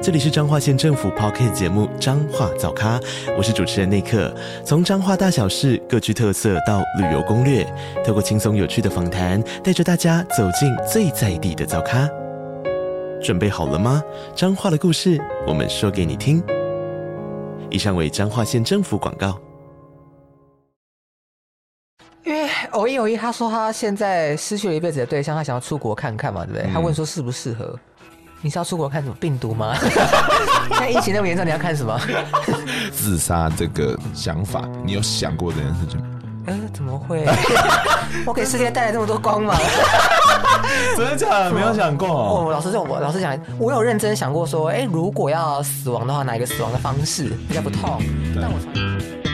这里是彰化县政府 Podcast 节目《彰化早咖》，我是主持人内克。从彰化大小事各具特色到旅游攻略，透过轻松有趣的访谈，带着大家走进最在地的早咖。准备好了吗？彰化的故事，我们说给你听。以上为彰化县政府广告。因为偶一偶一，他说他现在失去了一辈子的对象，他想要出国看看嘛，对不对？他问说适不适合。你是要出国看什么病毒吗？现在疫情那么严重，你要看什么？自杀这个想法，你有想过这件事情吗？嗯、呃，怎么会？我给世界带来这么多光芒。真的假的？没有想过。哦，老实说，我老实讲，我有认真想过说，哎、欸，如果要死亡的话，哪一个死亡的方式比较不痛？但我从。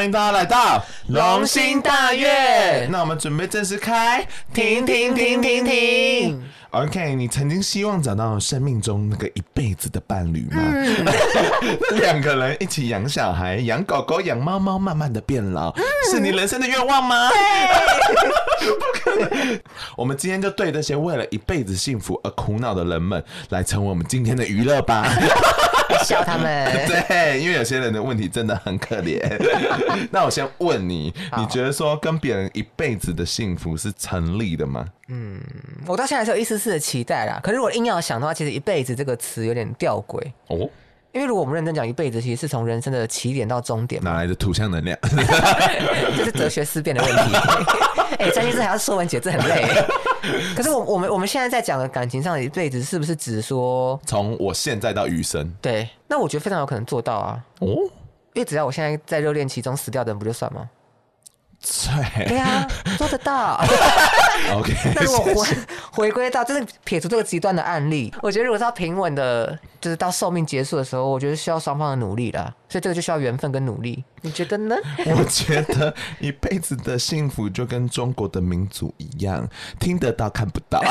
欢迎大家来到龙兴大悦。那我们准备正式开，停停停停停。OK，你曾经希望找到生命中那个一辈子的伴侣吗？两、嗯、个人一起养小孩、养狗狗、养猫猫，慢慢的变老，嗯、是你人生的愿望吗？不可能。我们今天就对那些为了一辈子幸福而苦恼的人们，来成为我们今天的娱乐吧。笑他们，对，因为有些人的问题真的很可怜。那我先问你，你觉得说跟别人一辈子的幸福是成立的吗？嗯，我到现在还是有一丝丝的期待啦。可是如果硬要想的话，其实“一辈子”这个词有点吊诡哦。因为如果我们认真讲一辈子，其实是从人生的起点到终点。哪来的土象能量？这是哲学思辨的问题。哎、欸，詹医师还要说文解字，很累。可是我我们我们现在在讲的感情上的一辈子，是不是只说从我现在到余生？对，那我觉得非常有可能做到啊。哦，因为只要我现在在热恋期中死掉的人，不就算吗？对，对啊，做得到。OK，那如果回回归到，就是撇除这个极端的案例，我觉得如果是要平稳的，就是到寿命结束的时候，我觉得需要双方的努力啦。所以这个就需要缘分跟努力。你觉得呢？我觉得一辈子的幸福就跟中国的民族一样，听得到看不到。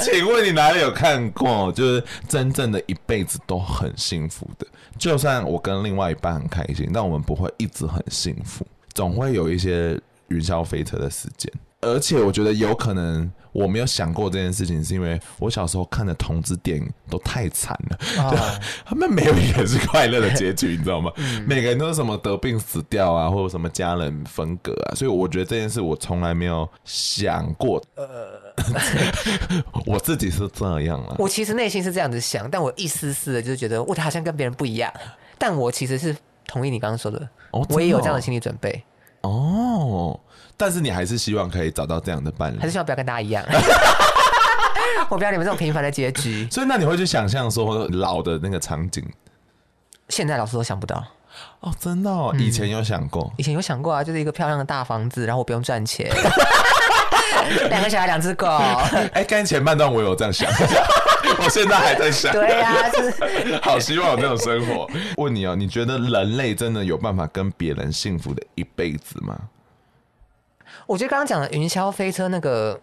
请问你哪里有看过？就是真正的一辈子都很幸福的，就算我跟另外一半很开心，但我们不会一直很幸福。总会有一些云霄飞车的时间，而且我觉得有可能我没有想过这件事情，是因为我小时候看的同志电影都太惨了，他们没有一个是快乐的结局，你知道吗？嗯、每个人都是什么得病死掉啊，或者什么家人分隔啊，所以我觉得这件事我从来没有想过。呃，我自己是这样啊，我其实内心是这样子想，但我一丝丝的就是觉得我好像跟别人不一样，但我其实是。同意你刚刚说的，哦，哦，我也有这样的心理准备哦。但是你还是希望可以找到这样的伴侣，还是希望不要跟大家一样？我不要你们这种平凡的结局。所以那你会去想象说老的那个场景？现在老师都想不到哦，真的哦。以前有想过，嗯，以前有想过啊，就是一个漂亮的大房子，然后我不用赚钱，两个小孩，两只狗。哎，欸，刚才前半段我有这样想。我现在还在想，对呀、啊，就 是好希望有那种生活。问你哦，你觉得人类真的有办法跟别人幸福的一辈子吗？我觉得刚刚讲的云霄飞车那个，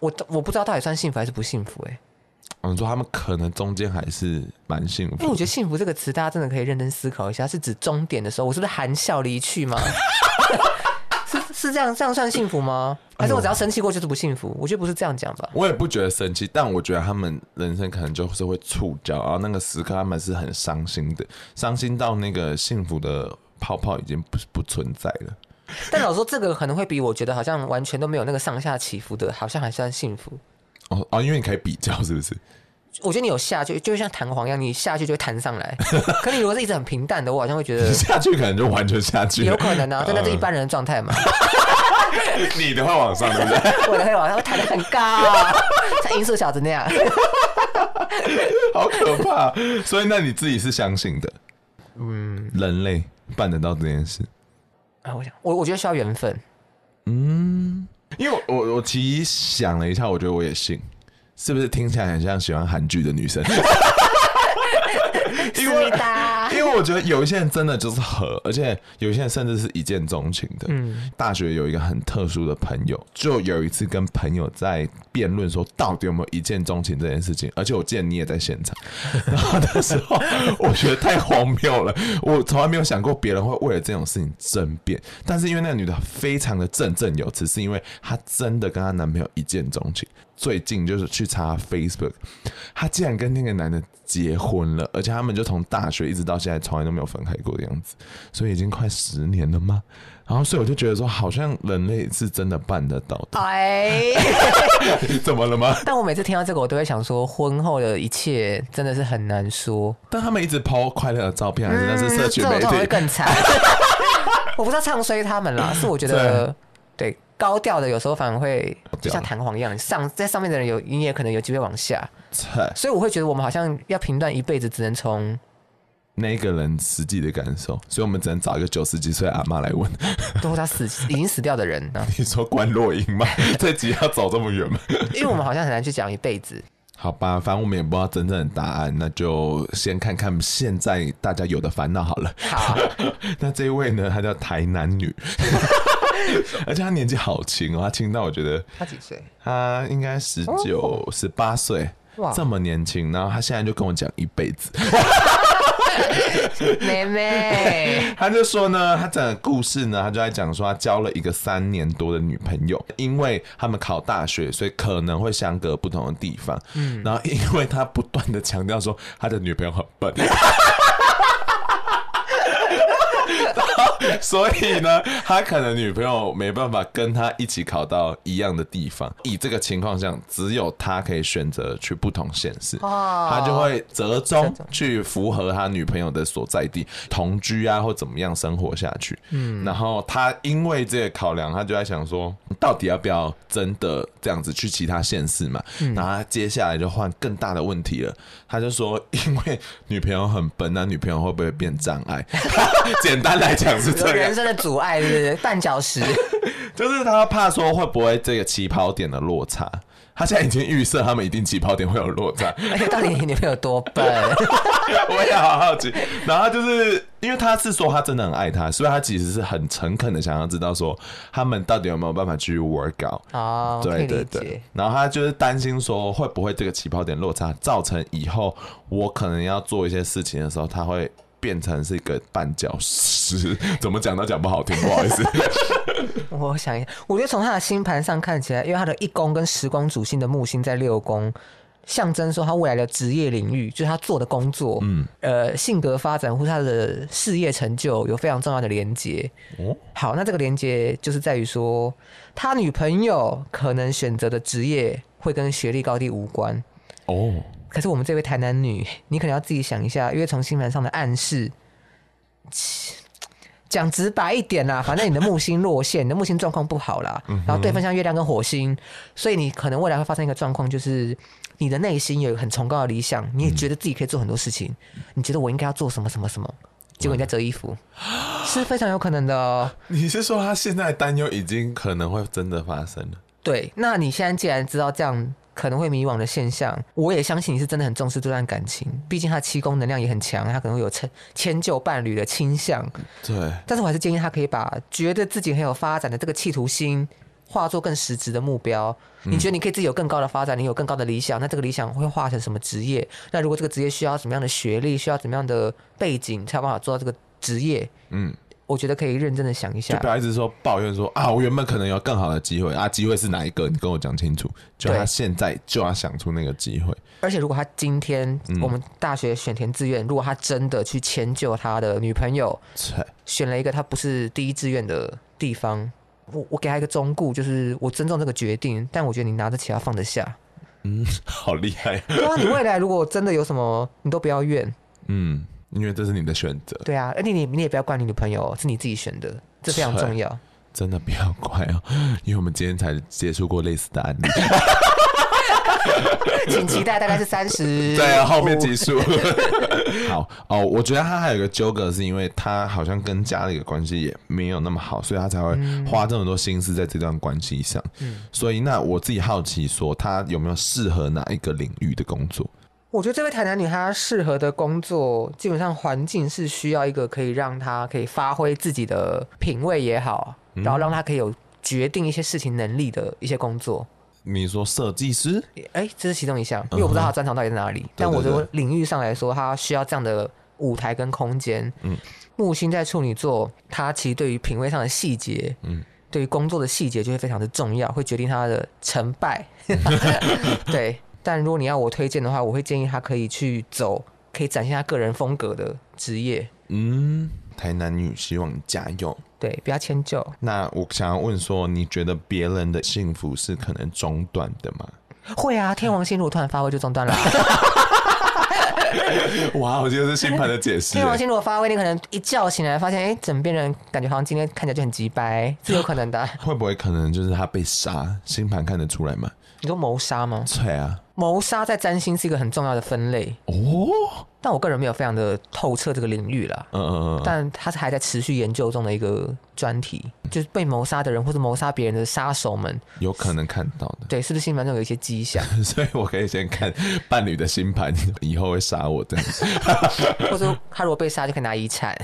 我我不知道到底算幸福还是不幸福哎、欸。嗯，说他们可能中间还是蛮幸福。因为我觉得幸福这个词，大家真的可以认真思考一下，是指终点的时候，我是不是含笑离去吗？是这样，这样算幸福吗？还是我只要生气过就是不幸福？嗯、我觉得不是这样讲吧。我也不觉得生气，但我觉得他们人生可能就是会触礁，然后那个时刻他们是很伤心的，伤心到那个幸福的泡泡已经不不存在了。但老实说，这个可能会比我觉得好像完全都没有那个上下起伏的，好像还算幸福。哦哦，因为你可以比较，是不是？我觉得你有下去，就像弹簧一样，你下去就会弹上来。可你如果是一直很平淡的，我好像会觉得下去可能就完全下去。有可能啊，真的是一般人的状态嘛。你的会往上，对不对？我的会往上，会弹的很高，像音速小子那样。好可怕！所以那你自己是相信的？嗯，人类办得到这件事？啊，我想，我我觉得需要缘分。嗯，因为我我我其实想了一下，我觉得我也信，是不是听起来很像喜欢韩剧的女生？因为因为我觉得有一些人真的就是合，而且有一些人甚至是一见钟情的。嗯，大学有一个很特殊的朋友，就有一次跟朋友在辩论说到底有没有一见钟情这件事情，而且我记得你也在现场。然后的时候我觉得太荒谬了，我从来没有想过别人会为了这种事情争辩。但是因为那个女的非常的振振有词，是因为她真的跟她男朋友一见钟情。最近就是去查 Facebook，她竟然跟那个男的结婚了，而且他们就从大学一直到现在从来都没有分开过的样子，所以已经快十年了吗？然后所以我就觉得说，好像人类是真的办得到的。哎，怎么了吗？但我每次听到这个，我都会想说，婚后的一切真的是很难说。但他们一直 po 快乐的照片，还是那是社群媒体，嗯、会更惨。我不知道唱衰他们啦，是我觉得对。高调的有时候反而会就像弹簧一样，上在上面的人有你也可能有机会往下，所以我会觉得我们好像要评断一辈子，只能从那个人实际的感受，所以我们只能找一个九十几岁阿妈来问，都是他死已经死掉的人。你说关若英吗？这集要走这么远吗？因为我们好像很难去讲一辈子。好吧，反正我们也不知道真正的答案，那就先看看现在大家有的烦恼好了。好，那这一位呢，他叫台南女。而且他年纪好轻哦，他轻到我觉得他几岁？他应该十九、十八岁，哇，这么年轻。然后他现在就跟我讲一辈子，妹妹，他就说呢，他整个故事呢，他就在讲说，他交了一个三年多的女朋友，因为他们考大学，所以可能会相隔不同的地方。嗯，然后因为他不断的强调说，他的女朋友很笨。所以呢，他可能女朋友没办法跟他一起考到一样的地方。以这个情况下，只有他可以选择去不同县市，他就会折中去符合他女朋友的所在地同居啊，或怎么样生活下去。嗯，然后他因为这个考量，他就在想说，到底要不要真的这样子去其他县市嘛？然后他接下来就换更大的问题了，他就说，因为女朋友很笨，那女朋友会不会变障碍？简单来讲是。有人生的阻碍是不是绊脚石，就是他怕说会不会这个起跑点的落差，他现在已经预设他们一定起跑点会有落差。而且到底你女朋友多笨？我也好好奇。然后就是因为他是说他真的很爱他，所以他其实是很诚恳的想要知道说他们到底有没有办法去 work out。哦，对对对。然后他就是担心说会不会这个起跑点落差造成以后我可能要做一些事情的时候他会。变成是一个绊脚石，怎么讲都讲不好听，不好意思。我想一下，我觉得从他的星盘上看起来，因为他的一宫跟时光主星的木星在六宫，象征说他未来的职业领域，就是他做的工作，嗯，呃，性格发展或是他的事业成就有非常重要的连接。哦，好，那这个连接就是在于说，他女朋友可能选择的职业会跟学历高低无关。哦。可是我们这位台南女，你可能要自己想一下，因为从星盘上的暗示，讲直白一点啦，反正你的木星落陷，你的木星状况不好啦。然后对方像月亮跟火星，所以你可能未来会发生一个状况，就是你的内心有很崇高的理想，你也觉得自己可以做很多事情，你觉得我应该要做什么什么什么，结果你在折衣服，是非常有可能的哦。你是说他现在担忧已经可能会真的发生了？对，那你现在既然知道这样。可能会迷惘的现象，我也相信你是真的很重视这段感情。毕竟他七宫能量也很强，他可能会有迁迁就伴侣的倾向。对，但是我还是建议他可以把觉得自己很有发展的这个企图心化作更实质的目标。你觉得你可以自己有更高的发展，你有更高的理想，那这个理想会化成什么职业？那如果这个职业需要什么样的学历，需要怎么样的背景才有办法做到这个职业？嗯。我觉得可以认真的想一下，就不要一直说抱怨说啊，我原本可能有更好的机会啊，机会是哪一个？你跟我讲清楚。就他现在就要想出那个机会。而且如果他今天我们大学选填志愿，嗯、如果他真的去迁就他的女朋友，选了一个他不是第一志愿的地方，我我给他一个忠告，就是我尊重这个决定，但我觉得你拿得起，要放得下。嗯，好厉害。对啊，你未来如果真的有什么，你都不要怨。嗯。因为这是你的选择，对啊，而且你你也不要怪你女朋友，是你自己选的，这非常重要。真的不要怪哦，因为我们今天才接触过类似的案例。请期待大概是三十。对啊，后面结束。好哦，我觉得他还有一个纠葛，是因为他好像跟家里的关系也没有那么好，所以他才会花这么多心思在这段关系上。嗯，所以那我自己好奇说，他有没有适合哪一个领域的工作？我觉得这位台南女她适合的工作，基本上环境是需要一个可以让她可以发挥自己的品味也好，嗯、然后让她可以有决定一些事情能力的一些工作。你说设计师？哎，这是其中一项，因为我不知道他专长到底在哪里。嗯、但我的领域上来说，她需要这样的舞台跟空间。嗯，木星在处女座，她其实对于品味上的细节，嗯，对于工作的细节就会非常的重要，会决定他的成败。对。但如果你要我推荐的话，我会建议他可以去走可以展现他个人风格的职业。嗯，台南女希望加油，对，不要迁就。那我想要问说，你觉得别人的幸福是可能中断的吗？会啊，天王星如果突然发威就中断了。哇，我觉得是星盘的解释。天王星如果发威，你可能一觉醒来发现，哎、欸，枕边人感觉好像今天看起来就很急白，是有可能的。会不会可能就是他被杀？星盘看得出来吗？你说谋杀吗？对啊，谋杀在占星是一个很重要的分类哦。但我个人没有非常的透彻这个领域啦。嗯嗯嗯。但他是还在持续研究中的一个专题，就是被谋杀的人或者谋杀别人的杀手们，有可能看到的。对，是不是星盘中有一些迹象？所以我可以先看伴侣的星盘，以后会杀我的。或者他如果被杀，就可以拿遗产。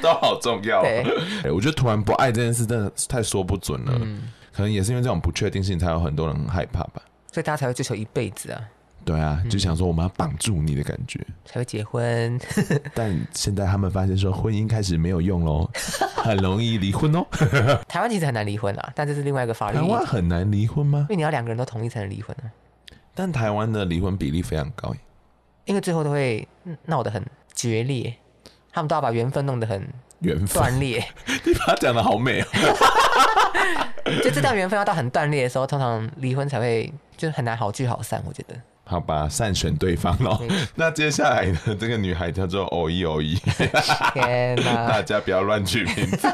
都好重要。对，我觉得突然不爱这件事真的太说不准了。嗯。可能也是因为这种不确定性，才有很多人很害怕吧。所以大家才会追求一辈子啊。对啊，就想说我们要绑住你的感觉，才会结婚。但现在他们发现说婚姻开始没有用喽，很容易离婚哦。台湾其实很难离婚啊，但这是另外一个法律。台湾很难离婚吗？因为你要两个人都同意才能离婚啊。但台湾的离婚比例非常高，因为最后都会闹得很决裂，他们都要把缘分弄得很缘分断裂。你把它讲的好美哦。就这段缘分要到很断裂的时候，通常离婚才会就很难好聚好散。我觉得，好吧，善选对方喽。那接下来呢？这个女孩叫做偶一偶一。天哪！大家不要乱取名字。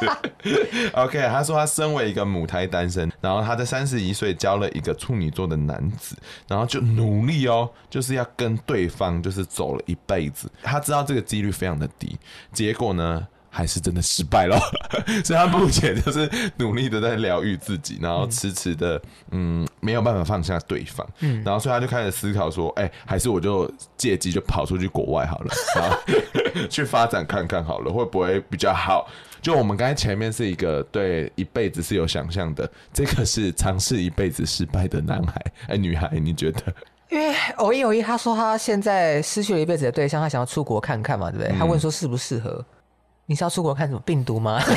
OK，她说她身为一个母胎单身，然后她在三十一岁交了一个处女座的男子，然后就努力哦，就是要跟对方就是走了一辈子。她知道这个几率非常的低，结果呢？还是真的失败了，所以他目前就是努力的在疗愈自己，然后迟迟的嗯没有办法放下对方，嗯，然后所以他就开始思考说，哎、欸，还是我就借机就跑出去国外好了，然 后去发展看看好了，会不会比较好？就我们刚才前面是一个对一辈子是有想象的，这个是尝试一辈子失败的男孩哎、欸、女孩，你觉得？因为偶一偶一，他说他现在失去了一辈子的对象，他想要出国看看嘛，对不对？他问说适不适合？你是要出国看什么病毒吗？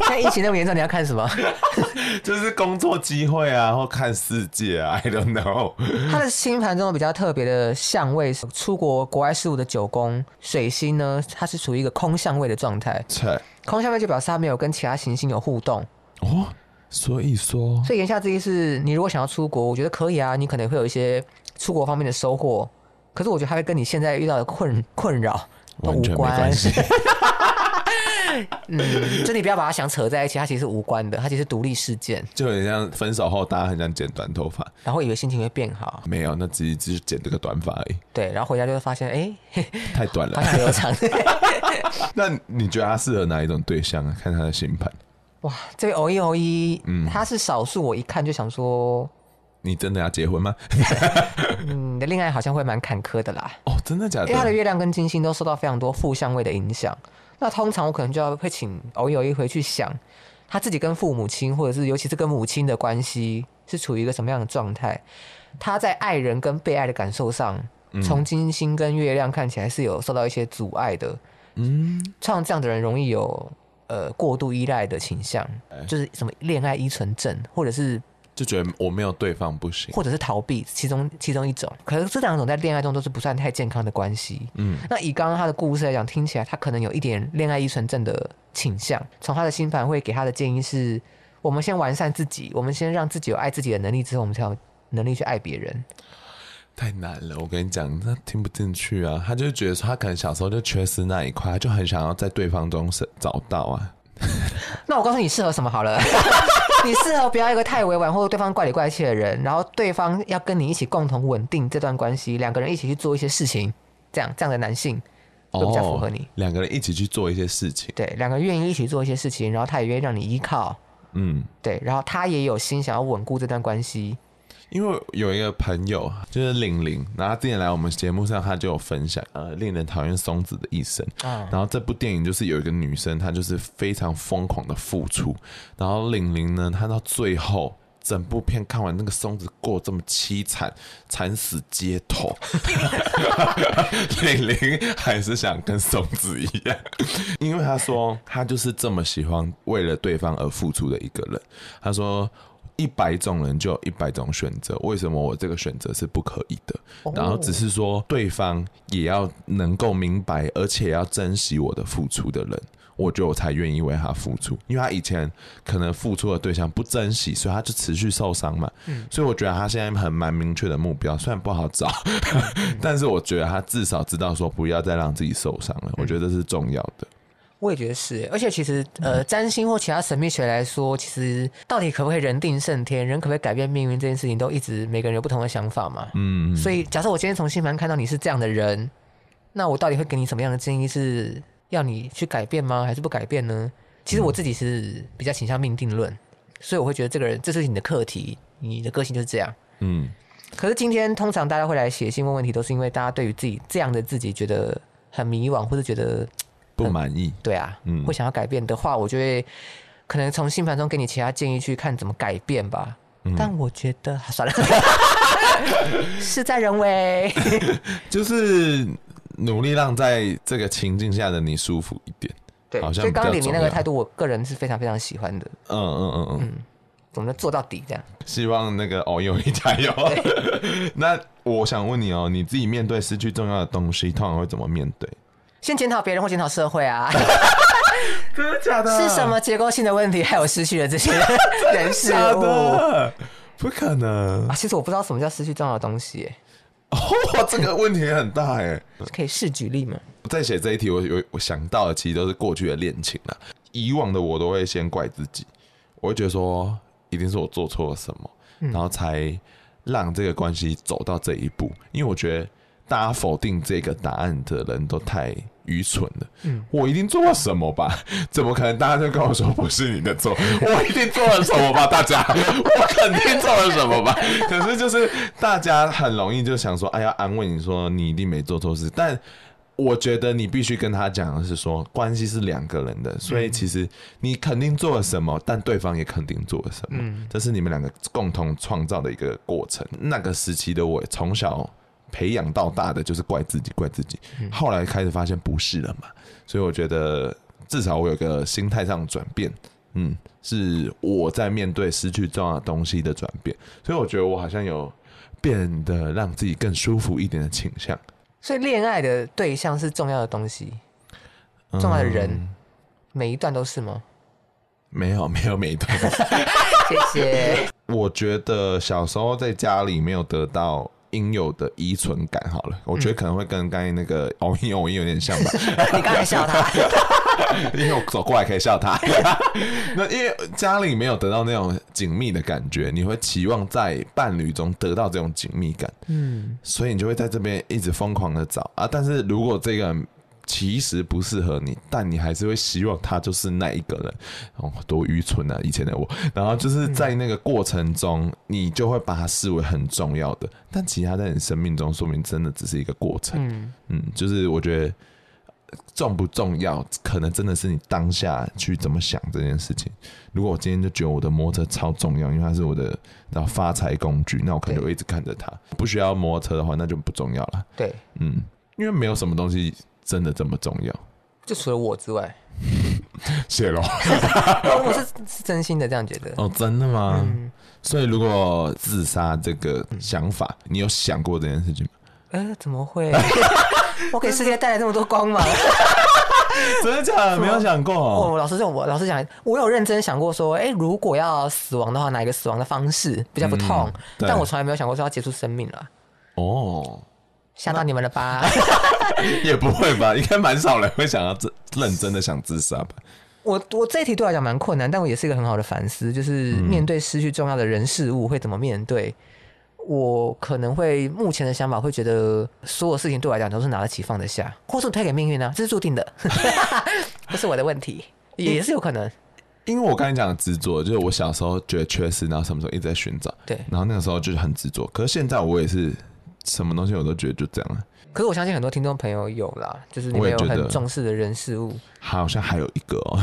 现在疫情那么严重，你要看什么？就是工作机会啊，或看世界啊，I don't know。他的星盘中比较特别的相位是出国国外事务的九宫水星呢，它是处于一个空相位的状态。空相位就表示它没有跟其他行星有互动。哦，所以说，所以言下之意是你如果想要出国，我觉得可以啊，你可能会有一些出国方面的收获。可是我觉得它会跟你现在遇到的困困扰都无关。嗯，就你不要把它想扯在一起，它其实是无关的，它其实独立事件。就很像分手后，大家很想剪短头发，然后以为心情会变好，没有，那只是只是剪这个短发而已。对，然后回家就会发现，哎、欸，太短了，好像留长。那你觉得他适合哪一种对象啊？看他的星盘。哇，这位偶一偶一，嗯，他是少数，我一看就想说，你真的要结婚吗？嗯，你的恋爱好像会蛮坎坷的啦。哦，真的假的？因为他的月亮跟金星都受到非常多负相位的影响。那通常我可能就要会请偶有一回去想，他自己跟父母亲，或者是尤其是跟母亲的关系是处于一个什么样的状态？他在爱人跟被爱的感受上，从金星跟月亮看起来是有受到一些阻碍的。嗯，像这样的人容易有呃过度依赖的倾向，就是什么恋爱依存症，或者是。就觉得我没有对方不行，或者是逃避，其中其中一种。可是这两种在恋爱中都是不算太健康的关系。嗯，那以刚刚他的故事来讲，听起来他可能有一点恋爱依存症的倾向。从他的星盘会给他的建议是：我们先完善自己，我们先让自己有爱自己的能力之后，我们才有能力去爱别人。太难了，我跟你讲，他听不进去啊。他就觉得说，他可能小时候就缺失那一块，他就很想要在对方中找到啊。那我告诉你适合什么好了。你适合不要一个太委婉或者对方怪里怪气的人，然后对方要跟你一起共同稳定这段关系，两个人一起去做一些事情，这样这样的男性会比较符合你。哦，两个人一起去做一些事情，对，两个人愿意一起做一些事情，然后他也愿意让你依靠，嗯，对，然后他也有心想要稳固这段关系。因为有一个朋友就是玲玲，然后他之前来我们节目上，他就有分享呃，令人讨厌松子的一生。然后这部电影就是有一个女生，她就是非常疯狂的付出。然后玲玲呢，她到最后整部片看完，那个松子过这么凄惨，惨死街头，玲玲还是想跟松子一样，因为她说她就是这么喜欢为了对方而付出的一个人。她说。一百种人就有一百种选择，为什么我这个选择是不可以的？然后只是说对方也要能够明白，而且要珍惜我的付出的人，我觉得我才愿意为他付出。因为他以前可能付出的对象不珍惜，所以他就持续受伤嘛。所以我觉得他现在很蛮明确的目标，虽然不好找，但是我觉得他至少知道说不要再让自己受伤了。我觉得这是重要的。我也觉得是，而且其实，呃，占星或其他神秘学来说，其实到底可不可以人定胜天，人可不可以改变命运这件事情，都一直每个人有不同的想法嘛。嗯，所以假设我今天从星盘看到你是这样的人，那我到底会给你什么样的建议？是要你去改变吗？还是不改变呢？其实我自己是比较倾向命定论，所以我会觉得这个人，这是你的课题，你的个性就是这样。嗯，可是今天通常大家会来写信问问题，都是因为大家对于自己这样的自己觉得很迷惘，或者觉得。不满意，对啊，嗯，会想要改变的话，我就会可能从星盘中给你其他建议，去看怎么改变吧。嗯、但我觉得 算了，事在人为，就是努力让在这个情境下的你舒服一点。对，好像所以刚刚李明那个态度，我个人是非常非常喜欢的。嗯嗯嗯嗯，怎么做到底这样？希望那个哦，有你加油。那我想问你哦，你自己面对失去重要的东西，通常会怎么面对？先检讨别人或检讨社会啊？真的假的？是什么结构性的问题，害我失去了这些 人事物？不可能啊！其实我不知道什么叫失去重要的东西。哦，这个问题也很大哎。可以试举例吗？在写这一题，我有我想到的其实都是过去的恋情了。以往的我都会先怪自己，我会觉得说一定是我做错了什么，然后才让这个关系走到这一步。因为我觉得。大家否定这个答案的人都太愚蠢了。嗯，我一定做了什么吧？怎么可能？大家就跟我说不是你的错，我一定做了什么吧？大家，我肯定做了什么吧？可是就是大家很容易就想说，哎呀，安慰你说你一定没做错事。但我觉得你必须跟他讲的是说，关系是两个人的，所以其实你肯定做了什么，但对方也肯定做了什么。嗯，这是你们两个共同创造的一个过程。那个时期的我从小。培养到大的就是怪自己，怪自己。后来开始发现不是了嘛，所以我觉得至少我有个心态上的转变，嗯，是我在面对失去重要的东西的转变。所以我觉得我好像有变得让自己更舒服一点的倾向。所以恋爱的对象是重要的东西，重要的人，嗯、每一段都是吗？没有，没有每一段。谢谢。我觉得小时候在家里没有得到。应有的依存感好了，我觉得可能会跟刚才那个偶 因偶因有点像吧。你刚才笑他，因为我走过来可以笑他。那因为家里没有得到那种紧密的感觉，你会期望在伴侣中得到这种紧密感，嗯，所以你就会在这边一直疯狂的找啊。但是如果这个人其实不适合你，但你还是会希望他就是那一个人哦，多愚蠢啊！以前的我，然后就是在那个过程中，你就会把他视为很重要的，但其他在你生命中，说明真的只是一个过程。嗯嗯，就是我觉得重不重要，可能真的是你当下去怎么想这件事情。如果我今天就觉得我的摩托车超重要，因为它是我的然后发财工具，那我可能就会一直看着它。不需要摩托车的话，那就不重要了。对，嗯，因为没有什么东西。真的这么重要？就除了我之外，谢了。我是是真心的这样觉得。哦，真的吗？嗯、所以如果自杀这个想法，嗯、你有想过这件事情吗？呃，怎么会？我给世界带来这么多光芒，真的假的？没有想过。我、哦、老实说，我老实讲，我有认真想过说，哎、欸，如果要死亡的话，哪一个死亡的方式比较不痛？嗯、但我从来没有想过说要结束生命了。哦。吓到你们了吧？也不会吧，应该蛮少人会想要自认真的想自杀吧？我我这一题对我来讲蛮困难，但我也是一个很好的反思，就是面对失去重要的人事物会怎么面对。嗯、我可能会目前的想法会觉得所有事情对我来讲都是拿得起放得下，或是推给命运呢、啊，这是注定的 不是我的问题，也是有可能。因为我刚才讲的执着，就是我小时候觉得缺失，然后什么时候一直在寻找，对，然后那个时候就是很执着。可是现在我也是什么东西我都觉得就这样了。可是我相信很多听众朋友有啦，就是你们有很重视的人事物。好像还有一个哦，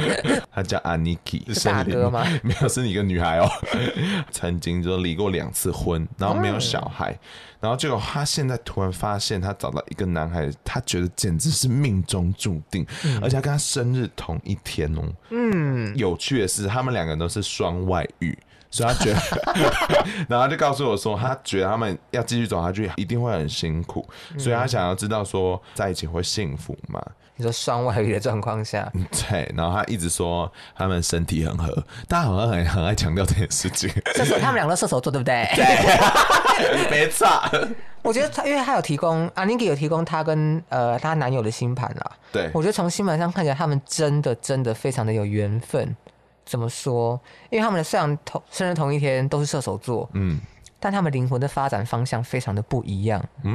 他叫 Aniki，是大哥吗？没有，是一个女孩哦。曾经就离过两次婚，然后没有小孩，嗯、然后结果他现在突然发现他找到一个男孩，他觉得简直是命中注定，嗯、而且他跟他生日同一天哦。嗯，有趣的是，他们两个人都是双外遇。所以他觉得，然后他就告诉我说，他觉得他们要继续走下去，一定会很辛苦，所以他想要知道说，在一起会幸福吗？你说双外遇的状况下，对。然后他一直说他们身体很合，大家好像很很爱强调这件事情。射手，他们两个射手座，对不对？对，没错。我觉得他，因为他有提供阿尼基有提供他跟呃他男友的星盘啦。对，我觉得从星盘上看起来，他们真的真的非常的有缘分。怎么说？因为他们的虽然同生日同一天，都是射手座，嗯，但他们灵魂的发展方向非常的不一样，嗯。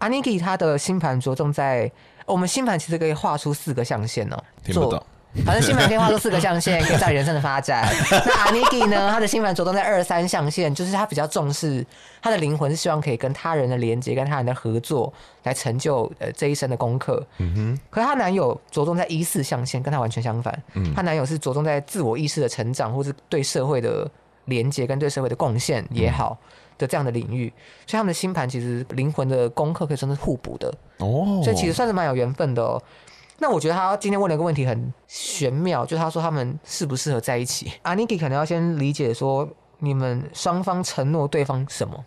，Aniki 他的星盘着重在，我们星盘其实可以画出四个象限哦，听不懂。反正星盘可以画出四个象限，可以在人生的发展。那阿尼基呢？他的星盘着重在二三象限，就是他比较重视他的灵魂，是希望可以跟他人的连接、跟他人的合作，来成就呃这一生的功课。嗯哼。可是她男友着重在一四象限，跟她完全相反。嗯。她男友是着重在自我意识的成长，或是对社会的连接跟对社会的贡献也好的这样的领域，所以他们的星盘其实灵魂的功课可以算是互补的。哦。所以其实算是蛮有缘分的哦。那我觉得他今天问了一个问题很玄妙，就是他说他们适不适合在一起？阿尼基可能要先理解说，你们双方承诺对方什么？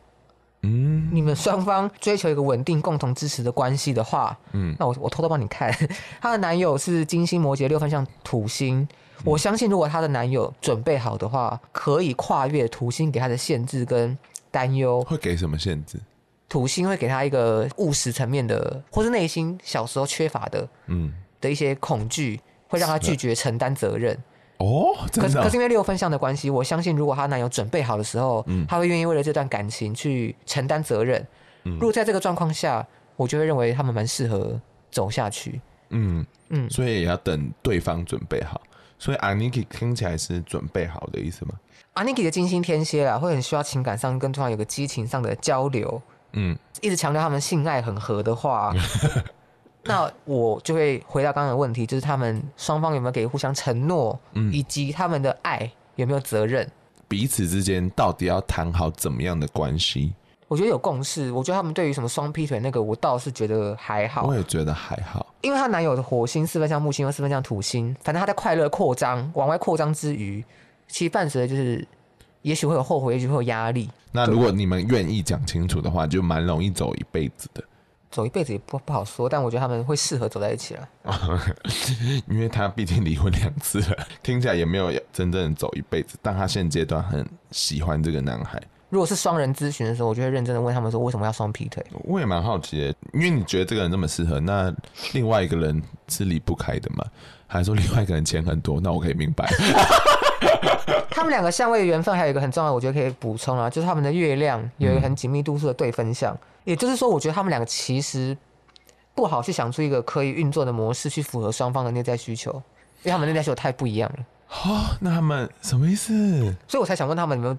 嗯，你们双方追求一个稳定、共同支持的关系的话，嗯，那我我偷偷帮你看，她的男友是金星、摩羯六分像土星，嗯、我相信如果她的男友准备好的话，可以跨越土星给她的限制跟担忧。会给什么限制？土星会给她一个务实层面的，或是内心小时候缺乏的，嗯。的一些恐惧会让他拒绝承担责任哦，可是可是因为六分项的关系，我相信如果她男友准备好的时候，嗯，他会愿意为了这段感情去承担责任。嗯，如果在这个状况下，我就会认为他们蛮适合走下去。嗯嗯，所以也要等对方准备好。所以 Aniki 听起来是准备好的意思吗？？Aniki 的金星天蝎啊，会很需要情感上跟对方有个激情上的交流。嗯，一直强调他们性爱很合的话。那我就会回到刚刚的问题，就是他们双方有没有给互相承诺，嗯，以及他们的爱有没有责任？彼此之间到底要谈好怎么样的关系？我觉得有共识。我觉得他们对于什么双劈腿那个，我倒是觉得还好。我也觉得还好，因为她男友的火星四分像木星，又四分像土星，反正她在快乐扩张、往外扩张之余，其实伴随的就是，也许会有后悔，也许会有压力。那如果你们愿意讲清楚的话，就蛮容易走一辈子的。走一辈子也不不好说，但我觉得他们会适合走在一起了。因为他毕竟离婚两次了，听起来也没有真正走一辈子。但他现阶段很喜欢这个男孩。如果是双人咨询的时候，我就会认真的问他们说，为什么要双劈腿？我也蛮好奇的，因为你觉得这个人这么适合，那另外一个人是离不开的吗？还是说另外一个人钱很多？那我可以明白。他们两个相位的缘分还有一个很重要，我觉得可以补充啊，就是他们的月亮有一个很紧密度数的对分相。嗯也就是说，我觉得他们两个其实不好去想出一个可以运作的模式去符合双方的内在需求，因为他们内在需求太不一样了。哦，那他们什么意思？所以我才想问他们有没有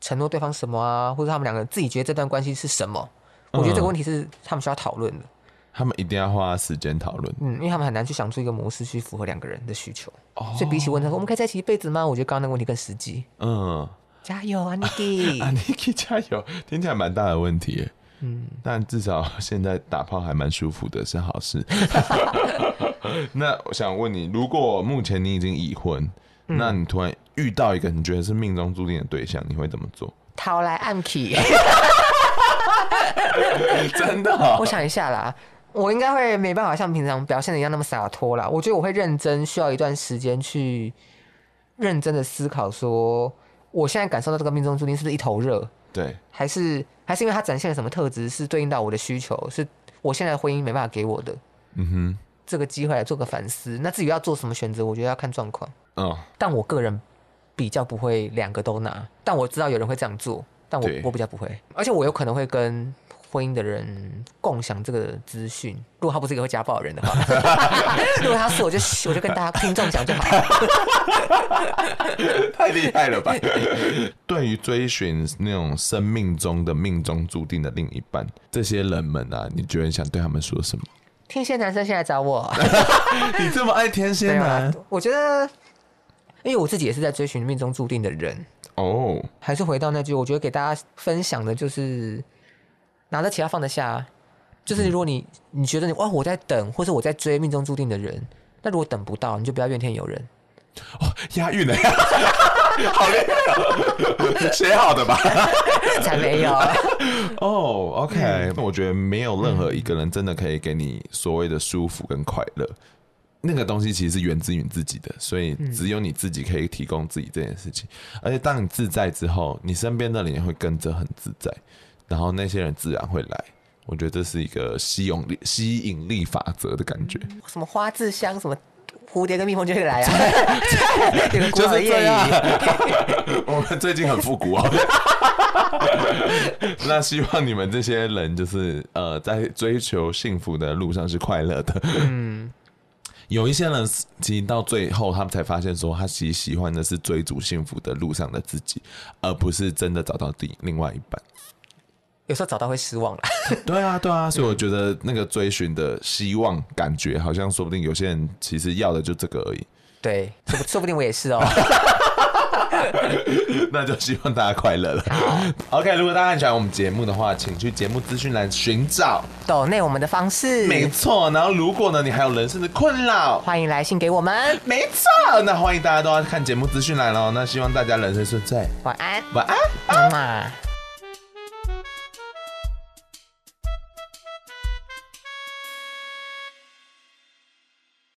承诺对方什么啊，或者他们两个自己觉得这段关系是什么？我觉得这个问题是他们需要讨论的。他们一定要花时间讨论。嗯，因为他们很难去想出一个模式去符合两个人的需求。哦，所以比起问他说我们可以在一起一辈子吗？我觉得刚刚那个问题更实际。嗯，加油啊，Niki！啊，Niki 加油！听起来蛮大的问题耶。嗯，但至少现在打炮还蛮舒服的，是好事。那我想问你，如果目前你已经已婚，嗯、那你突然遇到一个你觉得是命中注定的对象，你会怎么做？掏来暗器。真的、哦？我想一下啦，我应该会没办法像平常表现的一样那么洒脱啦。我觉得我会认真，需要一段时间去认真的思考，说我现在感受到这个命中注定是不是一头热？对，还是？还是因为它展现了什么特质是对应到我的需求，是我现在的婚姻没办法给我的。嗯哼，这个机会来做个反思。那至于要做什么选择，我觉得要看状况。嗯，但我个人比较不会两个都拿，但我知道有人会这样做，但我我比较不会，而且我有可能会跟婚姻的人共享这个资讯。如果他不是一个会家暴的人的话，如果他是，我就我就跟大家听众讲就好。太厉害了吧！对于追寻那种生命中的命中注定的另一半，这些人们啊，你觉得你想对他们说什么？天蝎男生先来找我，你这么爱天蝎男？我觉得，因为我自己也是在追寻命中注定的人哦。还是回到那句，我觉得给大家分享的就是拿得起要放得下。就是如果你你觉得你哇我在等，或者我在追命中注定的人，那如果等不到，你就不要怨天尤人。哦，押韵呢？好厉害，写好的吧？才没有。哦、oh,，OK，那、嗯、我觉得没有任何一个人真的可以给你所谓的舒服跟快乐，嗯、那个东西其实是源自于你自己的，所以只有你自己可以提供自己这件事情。嗯、而且当你自在之后，你身边的人也会跟着很自在，然后那些人自然会来。我觉得这是一个吸引力吸引力法则的感觉。什么花自香，什么蝴蝶跟蜜蜂就会来啊！就是这样。我们最近很复古哦。那希望你们这些人，就是呃，在追求幸福的路上是快乐的。嗯。有一些人，其实到最后，他们才发现说，他其实喜欢的是追逐幸福的路上的自己，而不是真的找到第另外一半。有时候找到会失望了。对啊，对啊，所以我觉得那个追寻的希望，感觉好像说不定有些人其实要的就这个而已。对，说不说不定我也是哦。那就希望大家快乐了。，OK，如果大家很喜欢我们节目的话，请去节目资讯栏寻找抖内我们的方式。没错，然后如果呢，你还有人生的困扰，欢迎来信给我们。没错，那欢迎大家都要看节目资讯栏喽。那希望大家人生顺遂，晚安，晚安，妈妈。